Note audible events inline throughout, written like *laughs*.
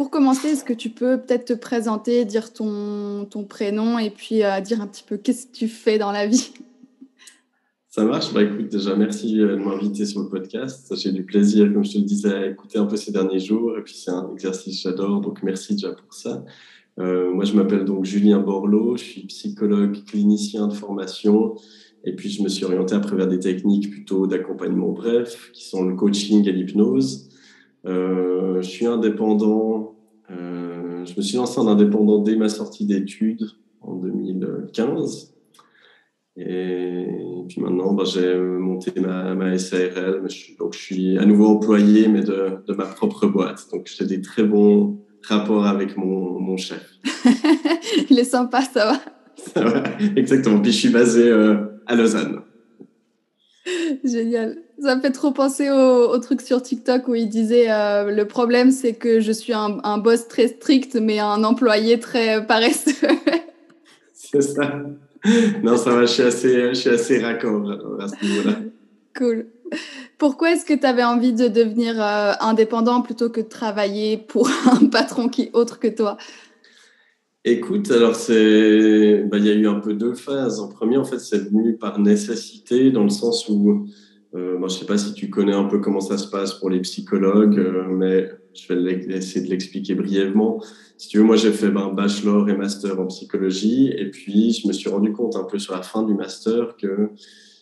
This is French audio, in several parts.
Pour commencer, est-ce que tu peux peut-être te présenter, dire ton, ton prénom et puis euh, dire un petit peu qu'est-ce que tu fais dans la vie? Ça marche. Bah, écoute, déjà, merci euh, de m'inviter sur le podcast. J'ai du plaisir, comme je te le disais, à écouter un peu ces derniers jours. Et puis, c'est un exercice que j'adore. Donc, merci déjà pour ça. Euh, moi, je m'appelle donc Julien Borloo. Je suis psychologue clinicien de formation. Et puis, je me suis orienté après vers des techniques plutôt d'accompagnement bref, qui sont le coaching et l'hypnose. Euh, je suis indépendant. Euh, je me suis lancé en indépendant dès ma sortie d'études en 2015. Et puis maintenant, bah, j'ai monté ma, ma SARL. donc, je suis à nouveau employé, mais de, de ma propre boîte. Donc, j'ai des très bons rapports avec mon, mon chef. *laughs* Il est sympa, ça va. Ça va, exactement. Puis, je suis basé euh, à Lausanne. Génial. Ça me fait trop penser au, truc sur TikTok où il disait euh, le problème c'est que je suis un, un, boss très strict mais un employé très paresseux. *laughs* c'est ça. Non, ça va, je suis assez, je suis assez raccord à ce niveau-là. Cool. Pourquoi est-ce que tu avais envie de devenir euh, indépendant plutôt que de travailler pour *laughs* un patron qui est autre que toi? Écoute, alors c'est, bah, il y a eu un peu deux phases. En premier, en fait, c'est venu par nécessité, dans le sens où, euh, moi, je sais pas si tu connais un peu comment ça se passe pour les psychologues, euh, mais je vais essayer de l'expliquer brièvement. Si tu veux, moi, j'ai fait ben, bachelor et master en psychologie, et puis je me suis rendu compte un peu sur la fin du master que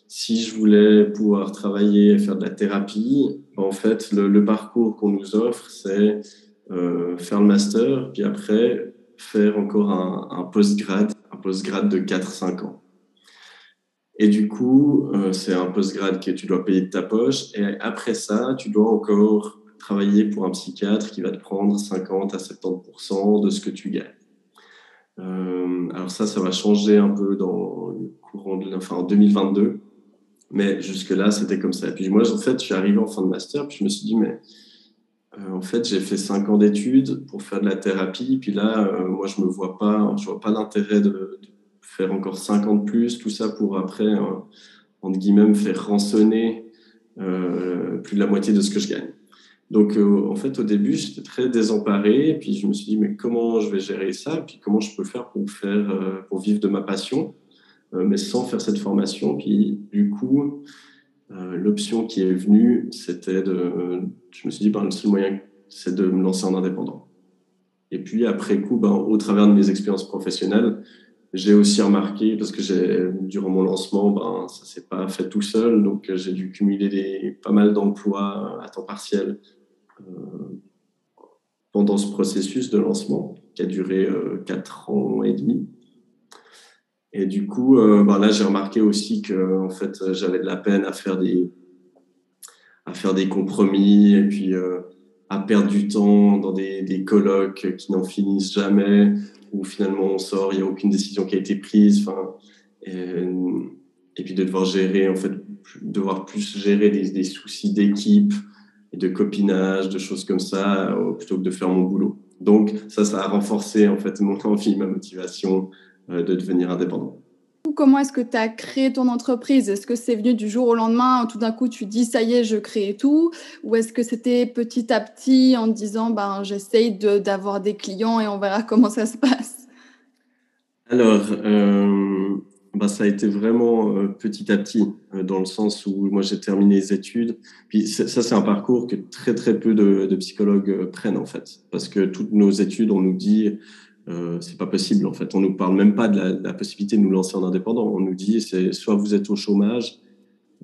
si je voulais pouvoir travailler et faire de la thérapie, ben, en fait, le, parcours qu'on nous offre, c'est euh, faire le master, puis après faire encore un, un post-grade, un post-grade de 4-5 ans. Et du coup, euh, c'est un post-grade que tu dois payer de ta poche. Et après ça, tu dois encore travailler pour un psychiatre qui va te prendre 50 à 70% de ce que tu gagnes. Euh, alors ça, ça va changer un peu dans le courant enfin, en 2022. Mais jusque-là, c'était comme ça. Et puis moi, en fait, je suis arrivé en fin de master, puis je me suis dit, mais euh, en fait, j'ai fait cinq ans d'études pour faire de la thérapie. Puis là, moi, je me vois pas, pas l'intérêt de, faire encore cinq ans de plus, tout ça pour après, euh, entre guillemets, me faire rançonner plus de la moitié de ce que je gagne. Donc, en fait, au début, j'étais très désemparé. Puis, je me suis dit, mais comment je vais gérer ça Puis, comment je peux faire pour, faire, pour vivre de ma passion, mais sans faire cette formation Puis, du coup, euh, l'option qui est venue, c'était de. Je me suis dit, ben, le seul moyen, c'est de me lancer en indépendant. Et puis, après coup, ben, au travers de mes expériences professionnelles, j'ai aussi remarqué, parce que durant mon lancement, ben, ça s'est pas fait tout seul, donc j'ai dû cumuler des, pas mal d'emplois à temps partiel euh, pendant ce processus de lancement qui a duré euh, 4 ans et demi. Et du coup, euh, ben là, j'ai remarqué aussi que en fait, j'avais de la peine à faire des, à faire des compromis et puis euh, à perdre du temps dans des, des colloques qui n'en finissent jamais, où finalement on sort, il n'y a aucune décision qui a été prise. Enfin, et, puis de devoir gérer, en fait, devoir plus gérer des, des soucis d'équipe et de copinage, de choses comme ça, euh, plutôt que de faire mon boulot. Donc ça, ça a renforcé en fait mon *laughs* envie, ma motivation euh, de devenir indépendant. Comment est-ce que tu as créé ton entreprise? Est-ce que c'est venu du jour au lendemain, tout d'un coup tu dis ça y est, je crée tout? Ou est-ce que c'était petit à petit en disant ben, j'essaye d'avoir des clients et on verra *laughs* comment ça se passe? Alors, euh, ben, ça a été vraiment euh, petit à petit, euh, dans le sens où moi j'ai terminé les études. Ça, c'est un parcours que très très peu de, psychologues prennent en fait. Parce que toutes nos études, on nous dit euh, c'est pas possible en fait. On nous parle même pas de la, possibilité de nous lancer en indépendant. On nous dit c'est soit vous êtes au chômage,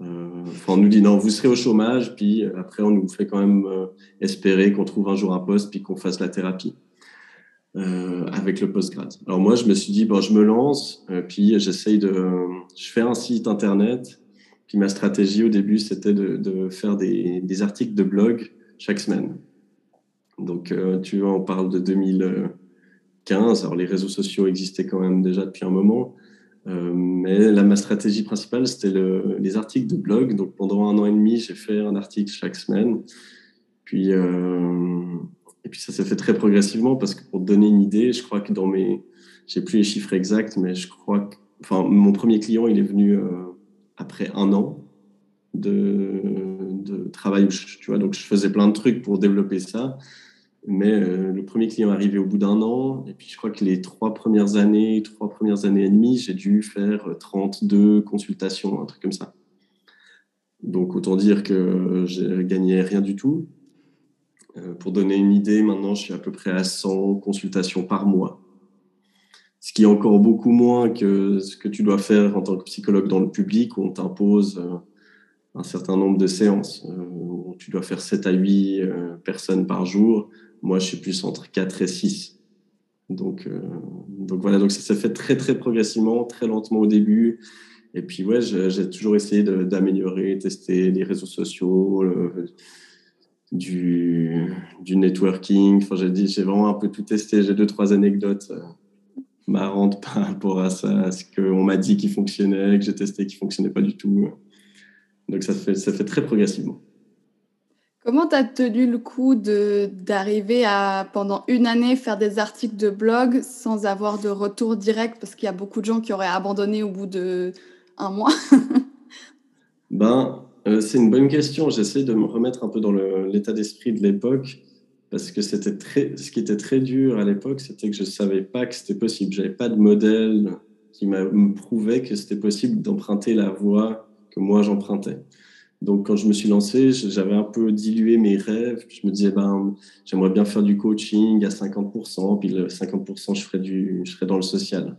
euh, on nous dit non vous serez au chômage, puis après on nous fait quand même euh, espérer qu'on trouve un jour un poste puis qu'on fasse la thérapie euh, avec le postgrad. Alors moi je me suis dit bon je me lance, euh, puis j'essaye de, je fais un site internet. Puis ma stratégie au début c'était de, de, faire des, des, articles de blog chaque semaine. Donc tu vois on parle de 2000 15. Alors les réseaux sociaux existaient quand même déjà depuis un moment. mais là, ma stratégie principale, c'était le, les articles de blog. Donc pendant un an et demi, j'ai fait un article chaque semaine. Puis, et puis ça s'est fait très progressivement parce que pour donner une idée, je crois que dans mes, j'ai plus les chiffres exacts, mais je crois que, enfin, mon premier client, il est venu après un an de, de travail. Tu vois, donc je faisais plein de trucs pour développer ça. Mais euh, le premier client est arrivé au bout d'un an. Et puis, je crois que les trois premières années, trois premières années et demie, j'ai dû faire 32 consultations, un truc comme ça. Donc, autant dire que j'ai gagné rien du tout. Euh, pour donner une idée, maintenant, je suis à peu près à 100 consultations par mois. Ce qui est encore beaucoup moins que ce que tu dois faire en tant que psychologue dans le public, où on t'impose euh, un certain nombre de séances, où tu dois faire 7 à 8 personnes par jour moi, je suis plus entre 4 et 6. Donc, euh, donc voilà, donc ça s'est fait très, très progressivement, très lentement au début. Et puis, ouais, j'ai toujours essayé d'améliorer, tester les réseaux sociaux, du, networking. Enfin, j'ai vraiment un peu tout testé. J'ai deux, trois anecdotes euh, marrantes par rapport à ça, à ce qu'on m'a dit qui fonctionnait, que j'ai testé qui fonctionnait pas du tout. Donc, ça fait, ça fait très progressivement. Comment tu tenu le coup d'arriver à, pendant une année, faire des articles de blog sans avoir de retour direct? Parce qu'il y a beaucoup de gens qui auraient abandonné au bout de un mois. *laughs* ben, euh, c'est une bonne question. J'essaie de me remettre un peu dans l'état d'esprit de l'époque. Parce que c'était très, ce qui était très dur à l'époque, c'était que je ne savais pas que c'était possible. Je n'avais pas de modèle qui me prouvait que c'était possible d'emprunter la voie que moi j'empruntais. Donc, quand je me suis lancé, j'avais un peu dilué mes rêves. Je me disais, ben, j'aimerais bien faire du coaching à 50%, puis le 50%, je ferais, du, je ferais dans le social.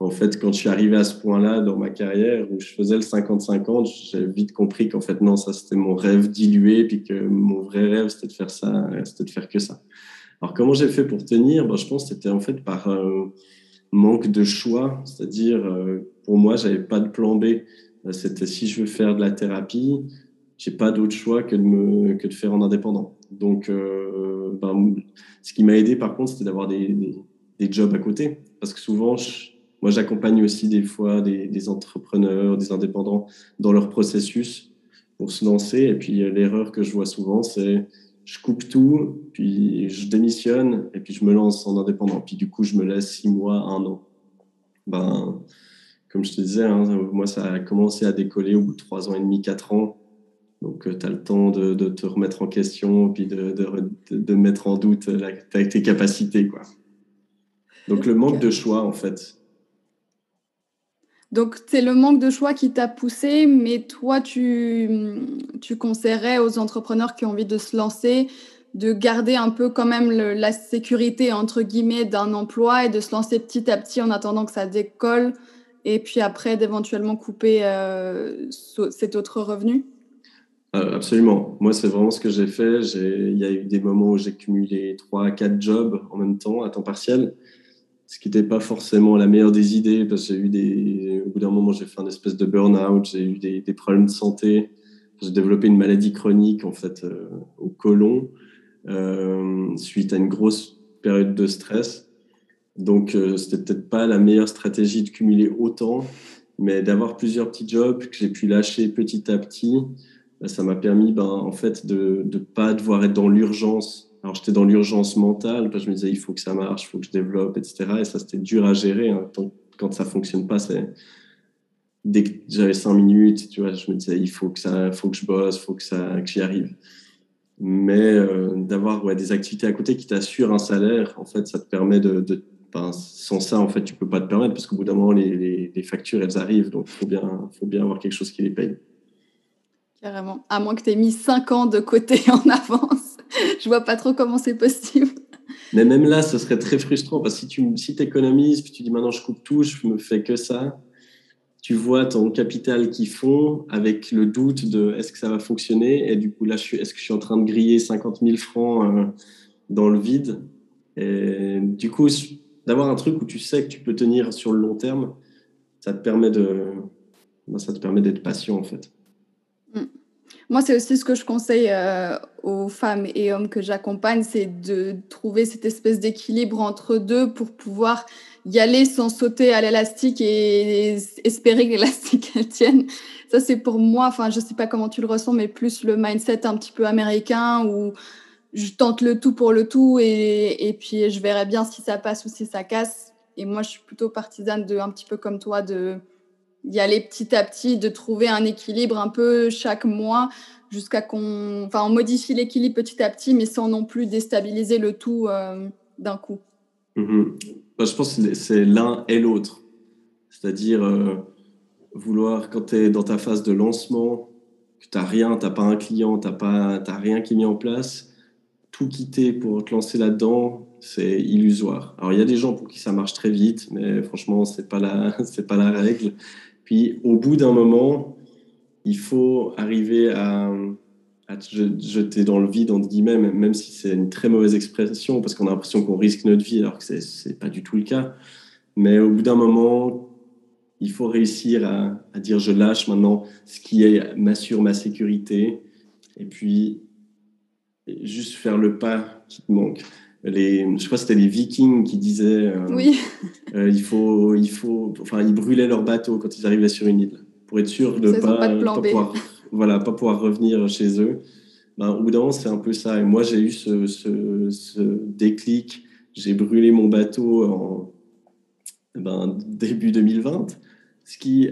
En fait, quand je suis arrivé à ce point-là dans ma carrière où je faisais le 50-50, j'ai vite compris qu'en fait, non, ça, c'était mon rêve dilué, puis que mon vrai rêve, c'était de faire ça, c'était de faire que ça. Alors, comment j'ai fait pour tenir? Ben, Je pense que c'était en fait par un manque de choix, c'est-à-dire, euh, pour moi, j'avais pas de plan B. Euh, c'était si je veux faire de la thérapie, j'ai pas d'autre choix que de, me, que de faire en indépendant. Donc, euh, ben, ce qui m'a aidé par contre, c'était d'avoir des, des, jobs à côté. Parce que souvent, moi, j'accompagne aussi des fois des, des, entrepreneurs, des indépendants dans leur processus pour se lancer. Et puis, l'erreur que je vois souvent, c'est je coupe tout, puis je démissionne, et puis je me lance en indépendant. Puis du coup, je me laisse six mois, un an. Ben, comme je te disais, hein, moi, ça a commencé à décoller au bout de trois ans et demi, quatre ans. Donc, euh, tu as le temps de, te remettre en question, puis de, de, mettre en doute tes capacités. Quoi. Donc, le manque de choix, en fait. Donc, c'est le manque de choix qui t'a poussé, mais toi, tu, tu conseillerais aux entrepreneurs qui ont envie de se lancer de garder un peu quand même la sécurité, entre guillemets, d'un emploi et de se lancer petit à petit en attendant que ça décolle et puis après d'éventuellement couper euh, cet autre revenu? Euh, Absolument. Moi, c'est vraiment ce que j'ai fait. Il y a eu des moments où j'ai cumulé 3 4 jobs en même temps, à temps partiel, ce qui n'était pas forcément la meilleure des idées parce que j'ai eu des. Au bout d'un moment, j'ai fait un espèce de burn-out, j'ai eu des, problèmes de santé. J'ai développé une maladie chronique en fait euh, au côlon suite à une grosse période de stress. Donc, euh, c'était peut-être pas la meilleure stratégie de cumuler autant, mais d'avoir plusieurs petits jobs que j'ai pu lâcher petit à petit, bah, ça m'a permis, ben, en fait, de ne pas devoir être dans l'urgence. Alors, j'étais dans l'urgence mentale, parce que je me disais, il faut que ça marche, il faut que je développe, etc. Et ça, c'était dur à gérer. Hein. Quand ça fonctionne pas, dès que j'avais cinq minutes, tu vois, je me disais, il faut que ça, faut que je bosse, il faut que ça, que j'y arrive. Mais euh, d'avoir des activités à côté qui t'assurent un salaire, en fait, ça te permet de sans ça, en fait, tu peux pas te permettre parce qu'au bout d'un moment, les, factures, elles arrivent. Donc, il faut bien, faut bien avoir quelque chose qui les paye. Carrément. À moins que tu aies mis 5 ans de côté *laughs* en avance. Je vois pas trop comment c'est possible. Mais même là, ce serait très frustrant parce que si tu si économises, puis tu dis maintenant je coupe tout, je me fais que ça, tu vois ton capital qui fond avec le doute de est-ce que ça va fonctionner? Et du coup là, est-ce que je suis en train de griller 50 000 francs euh, dans le vide? Et du coup, d'avoir un truc où tu sais que tu peux tenir sur le long terme, ça te permet de, ben, ça te permet d'être patient en fait. Mm. Moi, c'est aussi ce que je conseille euh, aux femmes et hommes que j'accompagne, c'est de trouver cette espèce d'équilibre entre deux pour pouvoir y aller sans sauter à l'élastique et espérer que l'élastique *laughs* tienne. Ça, c'est pour moi, enfin, je sais pas comment tu le ressens, mais plus le mindset un petit peu américain où je tente le tout pour le tout et, et puis je verrai bien si ça passe ou si ça casse. Et moi, je suis plutôt partisane de, un petit peu comme toi, de y aller petit à petit, de trouver un équilibre un peu chaque mois jusqu'à qu'on, enfin, modifie l'équilibre petit à petit, mais sans non plus déstabiliser le tout euh, d'un coup. Bah, je pense que c'est l'un et l'autre. C'est-à-dire euh, vouloir, quand tu es dans ta phase de lancement, que tu n'as rien, tu n'as pas un client, tu n'as rien qui est mis en place, tout quitter pour te lancer là-dedans, c'est illusoire. Alors il y a des gens pour qui ça marche très vite, mais franchement, ce n'est pas, la, *laughs* pas la règle. Puis au bout d'un moment, il faut arriver à, jeter dans le vide, entre guillemets, même si c'est une très mauvaise expression, parce qu'on a l'impression qu'on risque notre vie, alors que ce n'est pas du tout le cas. Mais au bout d'un moment, il faut réussir à, dire je lâche maintenant ce qui m'assure ma sécurité, et puis juste faire le pas qui te manque. Les, je crois que c'était les Vikings qui disaient euh, oui. *laughs* Euh, il faut, il faut, enfin, ils brûlaient leur bateau quand ils arrivaient sur une île pour être sûr de ne pas, pas, pouvoir, voilà, pas pouvoir revenir chez eux. Ben, au bout d'un moment, c'est un peu ça. Et moi, j'ai eu ce, ce, déclic. J'ai brûlé mon bateau en ben, début 2020. Ce qui,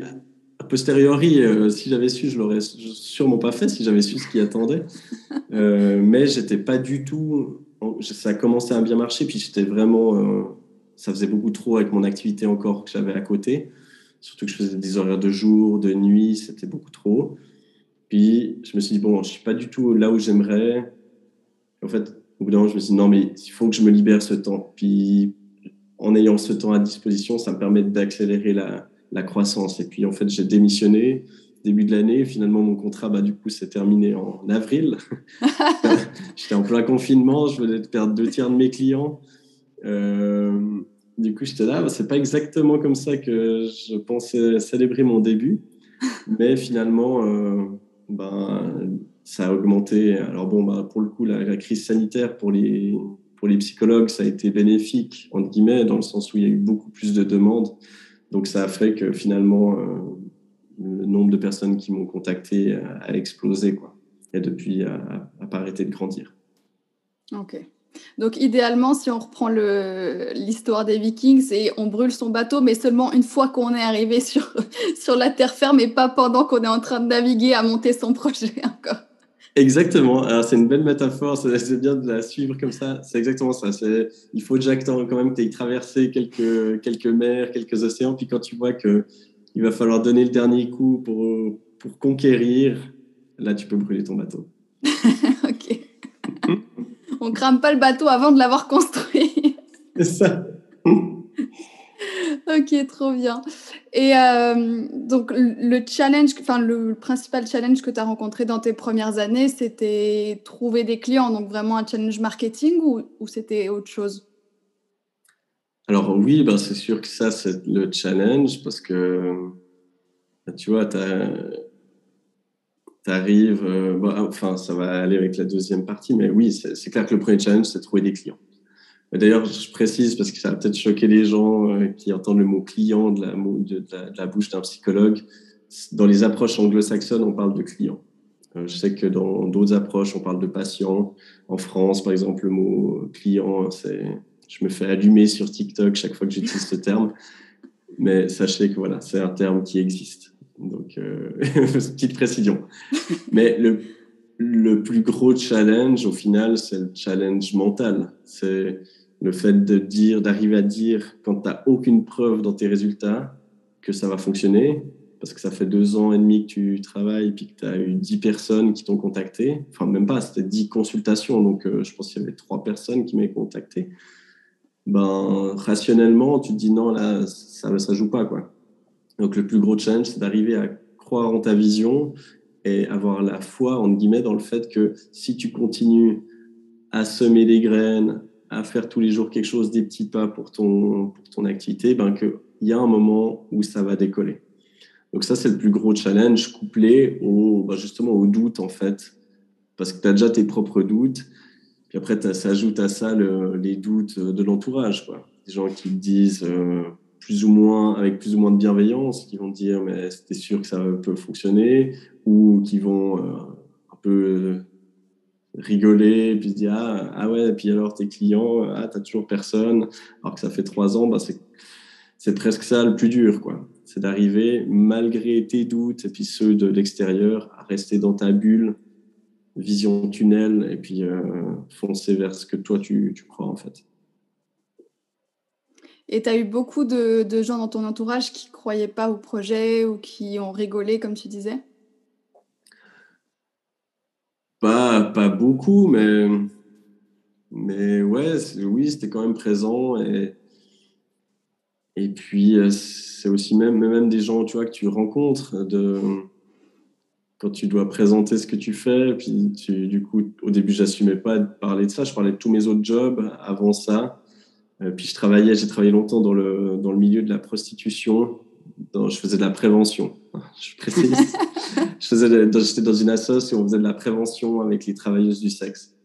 posteriori, euh, si j'avais su, je l'aurais sûrement pas fait si j'avais su ce qui attendait. *laughs* Euh, mais j'étais pas du tout. Ça a commencé à bien marcher, puis j'étais vraiment. Euh, ça faisait beaucoup trop avec mon activité encore que j'avais à côté. Surtout que je faisais des horaires de jour, de nuit, c'était beaucoup trop. Puis je me suis dit, bon, je suis pas du tout là où j'aimerais. En fait, au bout d'un moment, je me suis dit, non, mais il faut que je me libère ce temps. Puis en ayant ce temps à disposition, ça me permet d'accélérer la, la croissance. Et puis en fait, j'ai démissionné début de l'année. Finalement, mon contrat, bah, du coup, s'est terminé en avril. *laughs* J'étais en plein confinement, je venais de perdre deux tiers de mes clients. Euh, du coup, j'étais là, c'est pas exactement comme ça que je pensais célébrer mon début, mais finalement, euh, ben, ça a augmenté. Alors bon, ben, pour le coup, la, crise sanitaire pour les, pour les psychologues, ça a été bénéfique, entre guillemets, dans le sens où il y a eu beaucoup plus de demandes. Donc ça a fait que finalement, euh, le nombre de personnes qui m'ont contacté a, explosé, quoi. Et depuis, a, a pas arrêté de grandir. Ok. Donc idéalement, si on reprend l'histoire des Vikings, c'est on brûle son bateau, mais seulement une fois qu'on est arrivé sur, *laughs* sur la terre ferme et pas pendant qu'on est en train de naviguer à monter son projet *laughs* encore. Exactement. Alors c'est une belle métaphore, c'est bien de la suivre comme ça. C'est exactement ça. Il faut déjà quand même que tu aies traversé quelques, quelques mers, quelques océans, puis quand tu vois qu'il va falloir donner le dernier coup pour, pour conquérir, là tu peux brûler ton bateau. *laughs* ok on crame pas le bateau avant de l'avoir construit. C'est ça. *laughs* *laughs* ok, trop bien. Et euh, donc, le challenge, enfin, le principal challenge que tu as rencontré dans tes premières années, c'était trouver des clients, donc vraiment un challenge marketing ou, c'était autre chose? Alors, oui, ben, c'est sûr que ça, c'est le challenge parce que, tu vois, tu arrives, euh, enfin, ça va aller avec la deuxième partie, mais oui, c'est clair que le premier challenge, c'est trouver des clients. D'ailleurs, je précise parce que ça va peut-être choquer les gens euh, qui entendent le mot client de la, bouche d'un psychologue. Dans les approches anglo-saxonnes, on parle de client. Euh, je sais que dans d'autres approches, on parle de patient. En France, par exemple, le mot client, c'est, je me fais allumer sur TikTok chaque fois que j'utilise ce terme. Mais sachez que voilà, c'est un terme qui existe. Donc, euh, *laughs* petite précision. Mais le, le, plus gros challenge, au final, c'est le challenge mental. C'est le fait de dire, d'arriver à dire, quand tu n'as aucune preuve dans tes résultats, que ça va fonctionner, parce que ça fait deux ans et demi que tu travailles, puis que tu as eu dix personnes qui t'ont contacté. Enfin, même pas, c'était dix consultations, donc euh, je pense qu'il y avait trois personnes qui m'avaient contacté. Ben, rationnellement, tu te dis non, là, ça ne joue pas, quoi. Donc le plus gros challenge, c'est d'arriver à croire en ta vision et avoir la foi, en guillemets, dans le fait que si tu continues à semer des graines, à faire tous les jours quelque chose, des petits pas pour ton, pour ton activité, ben qu'il y a un moment où ça va décoller. Donc ça, c'est le plus gros challenge couplé au, ben justement au doute, en fait, parce que tu as déjà tes propres doutes, puis après, ça ajoute à ça les doutes de l'entourage. des gens qui te disent plus ou moins, avec plus ou moins de bienveillance, qui vont dire mais c'était sûr que ça peut fonctionner, ou qui vont un peu rigoler, et puis se dire ah, ah, ouais, et puis alors tes clients, ah t'as toujours personne, alors que ça fait trois ans, bah, c'est presque ça le plus dur, quoi. C'est d'arriver, malgré tes doutes et puis ceux de l'extérieur, à rester dans ta bulle, vision tunnel, et puis euh, foncer vers ce que toi tu, tu crois en fait. Et tu as eu beaucoup de, gens dans ton entourage qui croyaient pas au projet ou qui ont rigolé, comme tu disais? Pas, pas beaucoup, mais, mais ouais, oui, c'était quand même présent. Et, et puis, euh, c'est aussi même, même des gens tu vois, que tu rencontres de, quand tu dois présenter ce que tu fais. Puis, tu, du coup, au début, j'assumais pas de parler de ça. Je parlais de tous mes autres jobs avant ça. Euh, puis, je travaillais, j'ai travaillé longtemps dans le, dans le milieu de la prostitution. je faisais de la prévention. *laughs* Je précise. *laughs* je faisais, j'étais dans une association et on faisait de la prévention avec les travailleuses du sexe.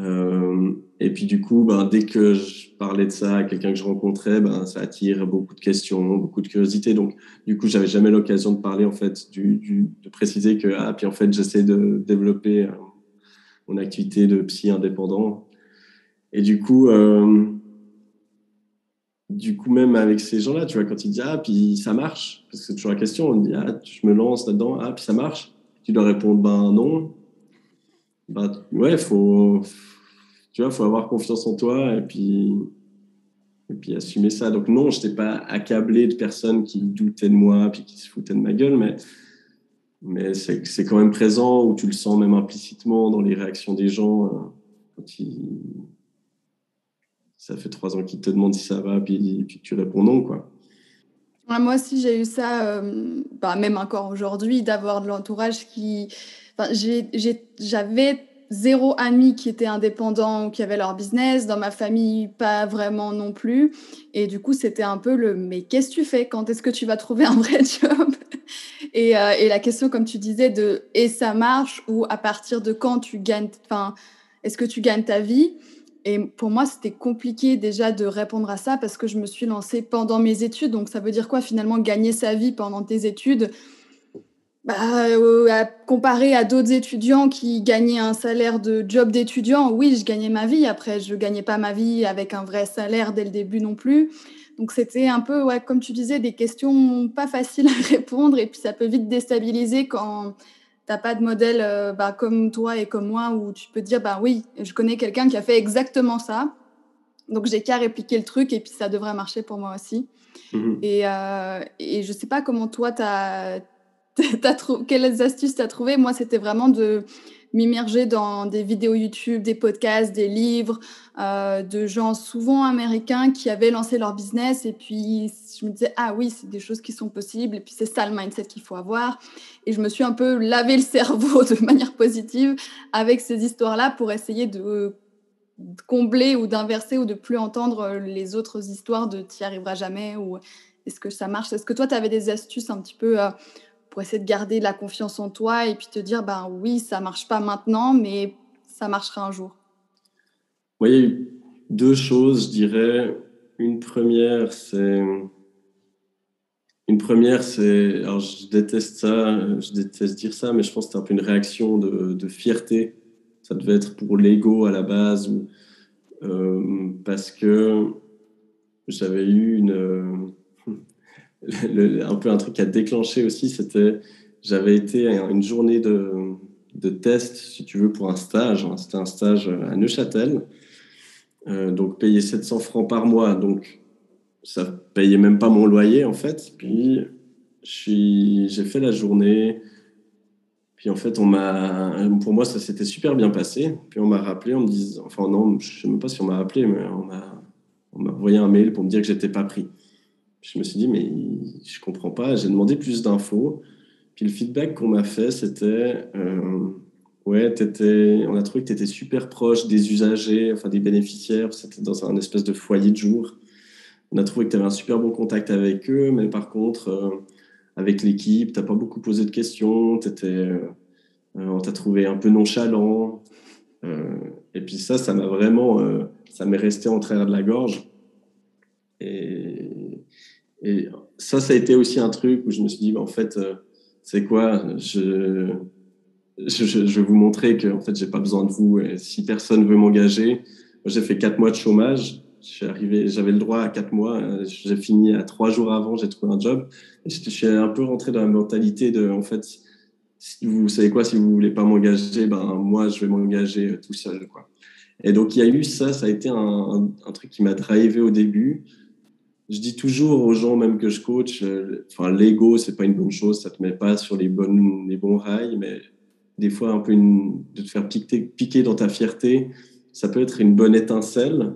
Euh, et puis du coup, ben, dès que je parlais de ça à quelqu'un que je rencontrais, ben, ça attire beaucoup de questions, beaucoup de curiosité. Donc du coup, j'avais jamais l'occasion de parler en fait, du, du, de préciser que ah puis en fait j'essaie de développer euh, mon activité de psy indépendant. Et du coup, euh, du coup, même avec ces gens-là, tu vois, quand ils disent Ah, puis ça marche, parce que c'est toujours la question, on dit Ah, je me lance là-dedans, ah, puis ça marche. Tu dois répondre Ben non. Ben ouais, faut, tu vois, faut avoir confiance en toi et puis, et puis assumer ça. Donc, non, je n'étais pas accablé de personnes qui doutaient de moi puis qui se foutaient de ma gueule, mais, mais c'est quand même présent ou tu le sens même implicitement dans les réactions des gens euh, quand ils ça fait trois ans qu'ils te demandent si ça va, puis, puis tu réponds non, quoi. moi aussi, j'ai eu ça, euh, bah, même encore aujourd'hui, d'avoir de l'entourage qui. Enfin, J'avais zéro ami qui était indépendant ou qui avait leur business. Dans ma famille, pas vraiment non plus. Et du coup, c'était un peu le mais qu'est-ce que tu fais? Quand est-ce que tu vas trouver un vrai *laughs* job? Et, euh, et, la question, comme tu disais, de et ça marche ou à partir de quand tu gagnes. Enfin, est-ce que tu gagnes ta vie? Et pour moi, c'était compliqué déjà de répondre à ça parce que je me suis lancée pendant mes études. Donc, ça veut dire quoi finalement gagner sa vie pendant tes études? Bah, euh, Comparé à d'autres étudiants qui gagnaient un salaire de job d'étudiant, oui, je gagnais ma vie. Après, je ne gagnais pas ma vie avec un vrai salaire dès le début non plus. Donc, c'était un peu, ouais, comme tu disais, des questions pas faciles à *laughs* répondre. Et puis, ça peut vite déstabiliser quand t'as pas de modèle euh, bah, comme toi et comme moi où tu peux dire bah oui, je connais quelqu'un qui a fait exactement ça. Donc j'ai qu'à répliquer le truc et puis ça devrait marcher pour moi aussi. Mhm. Et, euh, et je sais pas comment toi, tu as, *laughs* quelles astuces tu as trouvé. Moi, c'était vraiment de m'immerger dans des vidéos YouTube, des podcasts, des livres euh, de gens souvent américains qui avaient lancé leur business. Et puis, je me disais, ah oui, c'est des choses qui sont possibles. Et puis, c'est ça le mindset qu'il faut avoir. Et je me suis un peu lavé le cerveau *laughs* de manière positive avec ces histoires-là pour essayer de combler ou d'inverser ou de plus entendre les autres histoires de tu n'y arriveras jamais ou est-ce que ça marche? Est-ce que toi, tu avais des astuces un petit peu euh, pour essayer de garder la confiance en toi et puis te dire, ben oui, ça marche pas maintenant, mais ça marchera un jour eu deux choses, je dirais. Une première, c'est. Une première, c'est. Alors, je déteste ça, je déteste dire ça, mais je pense que c'est un peu une réaction de, de fierté. Ça devait être pour l'ego à la base, euh, parce que j'avais eu une un peu un truc à déclencher aussi, c'était j'avais été une journée de, de, test, si tu veux, pour un stage. C'était un stage à Neuchâtel, euh, donc payé 700 francs par mois, donc ça payait même pas mon loyer en fait. Puis j'ai fait la journée. Puis en fait, on m'a, pour moi, ça s'était super bien passé. Puis on m'a rappelé, on me disant, enfin non, je sais même pas si on m'a appelé, mais on m'a, on m'a envoyé un mail pour me dire que j'étais pas pris je me suis dit, mais je comprends pas. J'ai demandé plus d'infos. Puis le feedback qu'on m'a fait, c'était euh, Ouais, étais, on a trouvé que tu étais super proche des usagers, enfin des bénéficiaires. C'était dans un espèce de foyer de jour. On a trouvé que tu avais un super bon contact avec eux, mais par contre, euh, avec l'équipe, tu n'as pas beaucoup posé de questions. Étais, euh, on t'a trouvé un peu nonchalant. et puis ça, ça m'a vraiment. ça m'est resté en travers de la gorge. Et, et, ça, ça a été aussi un truc où je me suis dit, en fait, euh, c'est quoi je, je, je, vais vous montrer que en fait, j'ai pas besoin de vous. Si personne veut m'engager, j'ai fait quatre mois de chômage. arrivé, j'avais le droit à quatre mois. J'ai fini à trois jours avant, j'ai trouvé un job. Je suis un peu rentré dans la mentalité de, en fait, vous savez quoi, si vous voulez pas m'engager, ben moi je vais m'engager tout seul, quoi. Et donc il y a eu ça, ça a été un, truc qui m'a drivé au début. Je dis toujours aux gens, même que je coach, euh, enfin l'ego c'est pas une bonne chose, ça te met pas sur les bonnes, les bons rails, mais des fois un peu de te faire piquer, piquer dans ta fierté, ça peut être une bonne étincelle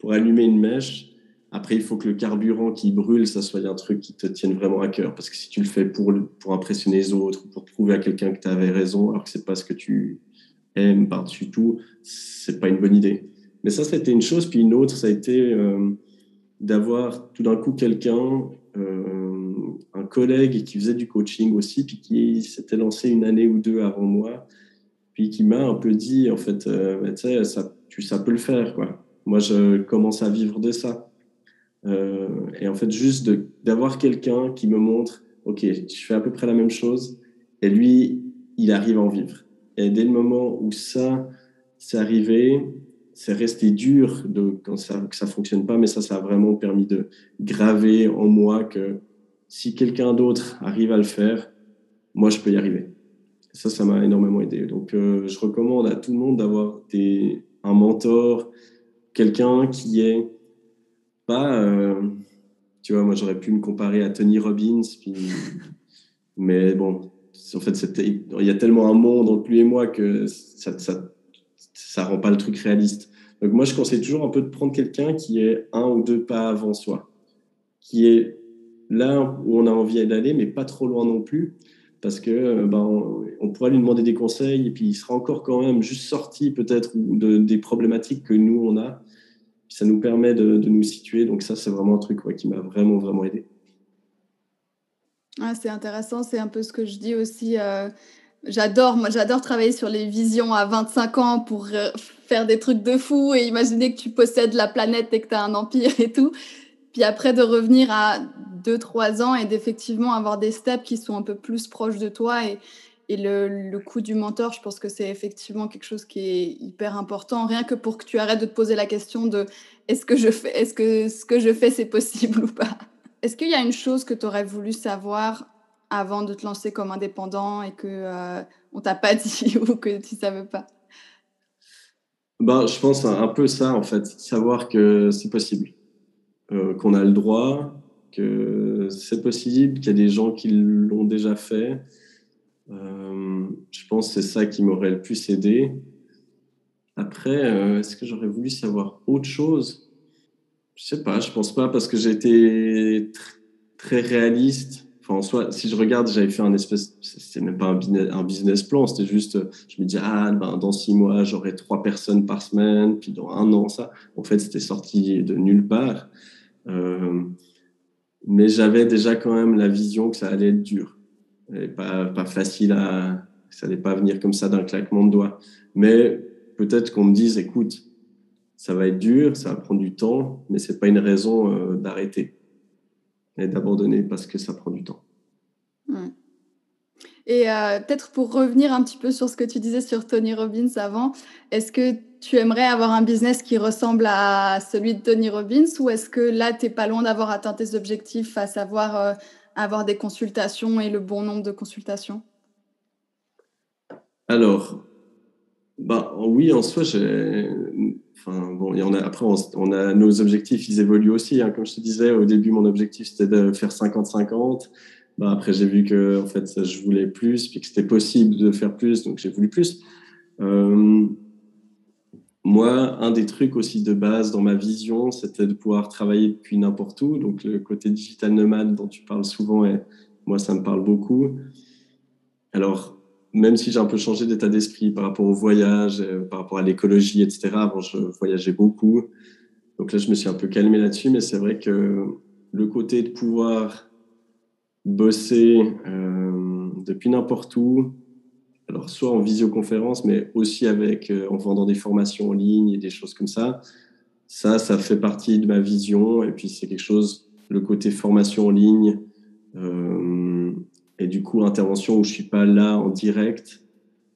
pour allumer une mèche après, il faut que le carburant qui brûle, ça soit un truc qui te tienne vraiment à cœur. Parce que si tu le fais pour, pour impressionner les autres, pour prouver à quelqu'un que tu avais raison, alors que c'est pas ce que tu aimes par-dessus tout, c'est pas une bonne idée. Mais ça, été une chose. Puis une autre, ça a été euh, d'avoir tout d'un coup quelqu'un, euh, un collègue qui faisait du coaching aussi, puis qui s'était lancé une année ou deux avant moi, puis qui m'a un peu dit, en fait, euh, tu ça, tu, ça peut le faire, quoi. Moi, je commence à vivre de ça. Euh, et en fait, juste d'avoir quelqu'un qui me montre, OK, je fais à peu près la même chose, et lui, il arrive à en vivre. Et dès le moment où ça, c'est arrivé, c'est resté dur de, quand ça, que ça fonctionne pas, mais ça, ça a vraiment permis de graver en moi que si quelqu'un d'autre arrive à le faire, moi, je peux y arriver. ça, ça m'a énormément aidé. Donc, euh, je recommande à tout le monde d'avoir un mentor, quelqu'un qui est euh, tu vois, moi, j'aurais pu me comparer à Tony Robbins. mais bon, en fait, il y a tellement un monde entre lui et moi que ça, ça rend pas le truc réaliste. Donc, moi, je conseille toujours un peu de prendre quelqu'un qui est un ou deux pas avant soi, qui est là où on a envie d'aller, mais pas trop loin non plus, parce que euh, ben, on, pourrait lui demander des conseils et puis il sera encore quand même juste sorti peut-être de, des problématiques que nous on a ça nous permet de, nous situer. Donc ça, c'est vraiment un truc qui m'a vraiment, vraiment aidé. Ah, c'est intéressant, c'est un peu ce que je dis aussi. Euh, j'adore, moi, j'adore travailler sur les visions à 25 ans pour euh, faire des trucs de fou et imaginer que tu possèdes la planète et que tu as un empire et tout. Puis après, de revenir à 2-3 ans et d'effectivement avoir des steps qui sont un peu plus proches de toi et, le, le coût du mentor, je pense que c'est effectivement quelque chose qui est hyper important, rien que pour que tu arrêtes de te poser la question de est-ce que je fais, est-ce que ce que je fais c'est possible *laughs* ou pas. Est-ce qu'il y a une chose que tu aurais voulu savoir avant de te lancer comme indépendant et que euh, on t'a pas *laughs* dit ou que tu savais pas? Ben, je pense un peu ça en fait, savoir que c'est possible, euh, qu'on a le droit, que c'est possible, qu'il y a des gens qui l'ont déjà fait. Euh, je pense que c'est ça qui m'aurait le plus aidé. Après, euh, est-ce que j'aurais voulu savoir autre chose? Je sais pas, je pense pas parce que j'ai été très réaliste. En soi, si je regarde, j'avais fait un espèce, c'était même pas un business, plan, c'était juste, je me dis, ah, ben, dans six mois, j'aurai trois personnes par semaine, puis dans un an, ça. En fait, c'était sorti de nulle part. Euh, mais j'avais déjà quand même la vision que ça allait être dur pas, pas facile à. Ça n'allait pas venir comme ça d'un claquement de doigts. Mais peut-être qu'on me dise écoute, ça va être dur, ça va prendre du temps, mais c'est pas une raison euh, d'arrêter et d'abandonner parce que ça prend du temps. Et euh, peut-être pour revenir un petit peu sur ce que tu disais sur Tony Robbins avant, est-ce que tu aimerais avoir un business qui ressemble à celui de Tony Robbins ou est-ce que là, tu n'es pas loin d'avoir atteint tes objectifs, à savoir euh, avoir des consultations et le bon nombre de consultations? Alors, bah, oui, en soi. Enfin, bon, après, on, a nos objectifs, ils évoluent aussi. Hein. Comme je te disais, au début, mon objectif, c'était de faire 50-50. Bah, après, j'ai vu que en fait, je voulais plus, puis que c'était possible de faire plus, donc j'ai voulu plus. Euh, moi, un des trucs aussi de base dans ma vision, c'était de pouvoir travailler depuis n'importe où. Donc, le côté digital nomade dont tu parles souvent, et moi, ça me parle beaucoup. Alors, même si j'ai un peu changé d'état d'esprit par rapport au voyage, euh, par rapport à l'écologie, etc., avant, je voyageais beaucoup. Donc là, je me suis un peu calmé là-dessus, mais c'est vrai que le côté de pouvoir bosser euh, depuis n'importe où, alors soit en visioconférence, mais aussi avec, euh, en vendant des formations en ligne et des choses comme ça. ça, ça fait partie de ma vision. Et puis, c'est quelque chose, le côté formation en ligne et du coup, intervention où je suis pas là en direct,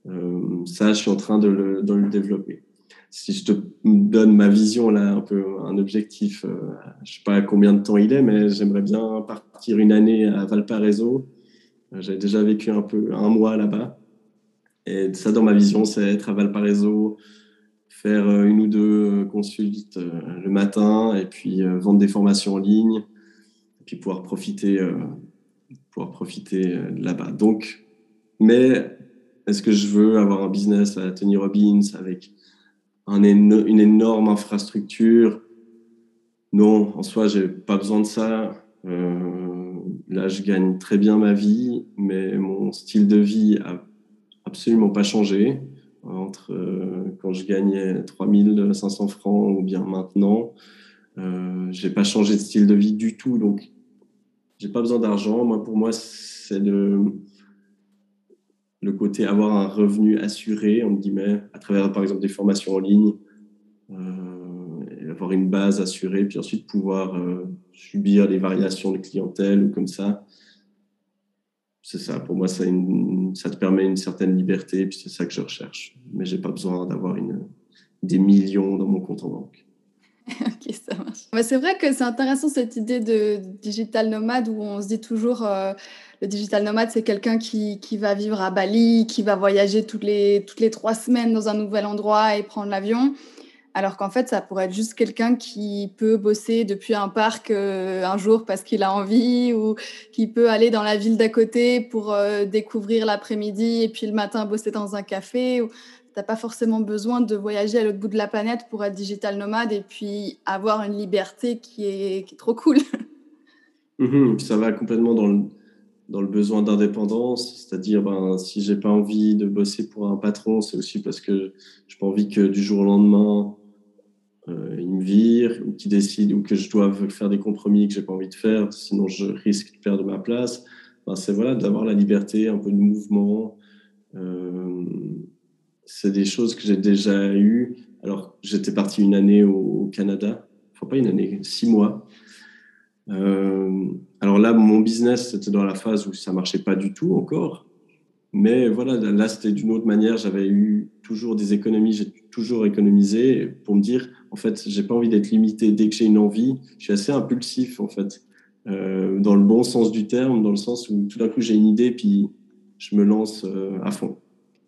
euh, ça, je suis en train de le, de le, développer. Si je te donne ma vision, là, un peu un objectif, euh, je sais pas combien de temps il est, mais j'aimerais bien partir une année à Valparaiso. J'ai déjà vécu un peu un mois là-bas. Et ça, dans ma vision, c'est être à Valparaiso, faire euh, une ou deux euh, consultes euh, le matin et puis vendre des formations en ligne et puis pouvoir profiter, pouvoir profiter là-bas. Donc, mais est-ce que je veux avoir un business à Tony Robbins avec un une énorme infrastructure? Non, en soi, j'ai pas besoin de ça. là, je gagne très bien ma vie, mais mon style de vie a absolument pas changé entre euh, quand je gagnais 3500 francs ou bien maintenant. Euh, j'ai pas changé de style de vie du tout, donc j'ai pas besoin d'argent. Moi, pour moi, c'est le, le côté avoir un revenu assuré, entre guillemets, à travers, par exemple, des formations en ligne, euh, avoir une base assurée, puis ensuite pouvoir euh, subir les variations de clientèle ou comme ça c'est ça. Pour moi, ça, ça, te permet une certaine liberté, puis c'est ça que je recherche. Mais j'ai pas besoin d'avoir des millions dans mon compte en banque. *laughs* ok, ça marche. c'est vrai que c'est intéressant cette idée de digital nomade où on se dit toujours euh, le digital nomade, c'est quelqu'un qui, qui, va vivre à Bali, qui va voyager toutes les, toutes les trois semaines dans un nouvel endroit et prendre l'avion alors qu'en fait, ça pourrait être juste quelqu'un qui peut bosser depuis un parc euh, un jour parce qu'il a envie, ou qui peut aller dans la ville d'à côté pour euh, découvrir l'après-midi et puis le matin bosser dans un café. N'as pas forcément besoin de voyager à l'autre bout de la planète pour être digital nomade et puis avoir une liberté qui est, trop cool. *laughs* Mmh ça va complètement dans le, dans le besoin d'indépendance, c'est-à-dire ben, si j'ai pas envie de bosser pour un patron, c'est aussi parce que j'ai pas envie que du jour au lendemain euh, il me vire ou qui décide ou que je dois faire des compromis que j'ai pas envie de faire, sinon je risque de perdre ma place. c'est voilà d'avoir la liberté, un peu de mouvement. Euh, c'est des choses que j'ai déjà eues. Alors j'étais parti une année au, Canada, enfin pas une année, six mois. Euh, alors là, mon business, c'était dans la phase où ça marchait pas du tout encore. Mais voilà, là, c'était d'une autre manière. J'avais eu toujours des économies, j'ai toujours économisé pour me dire, en fait, j'ai pas envie d'être limité dès que j'ai une envie. Je suis assez impulsif, en fait, euh, dans le bon sens du terme, dans le sens où tout d'un coup j'ai une idée, puis je me lance euh, à fond.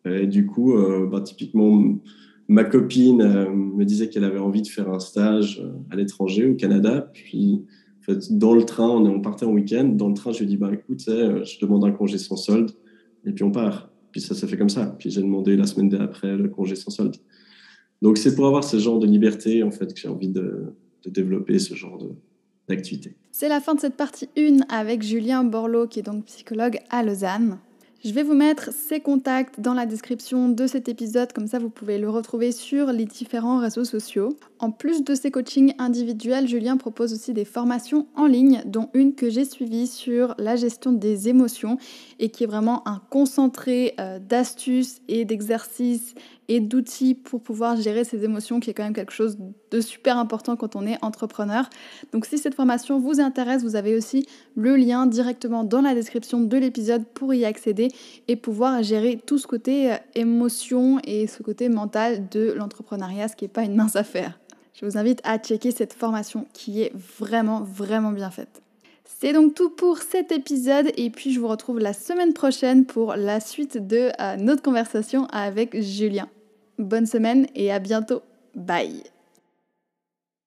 Et du coup, euh, bah, typiquement, ma copine me disait qu'elle avait envie de faire un stage à l'étranger, au Canada. Puis, dans le train, on, partait en week-end. Dans le train, je lui ai dit, bah, écoute, je demande un congé sans solde, et puis on part. Puis ça s'est fait comme ça. Puis j'ai demandé la semaine d'après le congé sans solde. Donc c'est pour avoir ce genre de liberté en fait que j'ai envie de, développer ce genre d'activité. C'est la fin de cette partie 1 avec Julien Borloo qui est donc psychologue à Lausanne. Je vais vous mettre ses contacts dans la description de cet épisode, comme ça vous pouvez le retrouver sur les différents réseaux sociaux. En plus de ses coachings individuels, Julien propose aussi des formations en ligne, dont une que j'ai suivie sur la gestion des émotions et qui est vraiment un concentré euh, d'astuces et d'exercices et d'outils pour pouvoir gérer ses émotions, qui est quand même quelque chose de super important quand on est entrepreneur. Donc si cette formation vous intéresse, vous avez aussi le lien directement dans la description de l'épisode pour y accéder et pouvoir gérer tout ce côté euh, émotion et ce côté mental de l'entrepreneuriat, ce qui n'est pas une mince affaire. Je vous invite à checker cette formation qui est vraiment, vraiment bien faite. C'est donc tout pour cet épisode et puis je vous retrouve la semaine prochaine pour la suite de euh, notre conversation avec Julien. Bonne semaine et à bientôt. Bye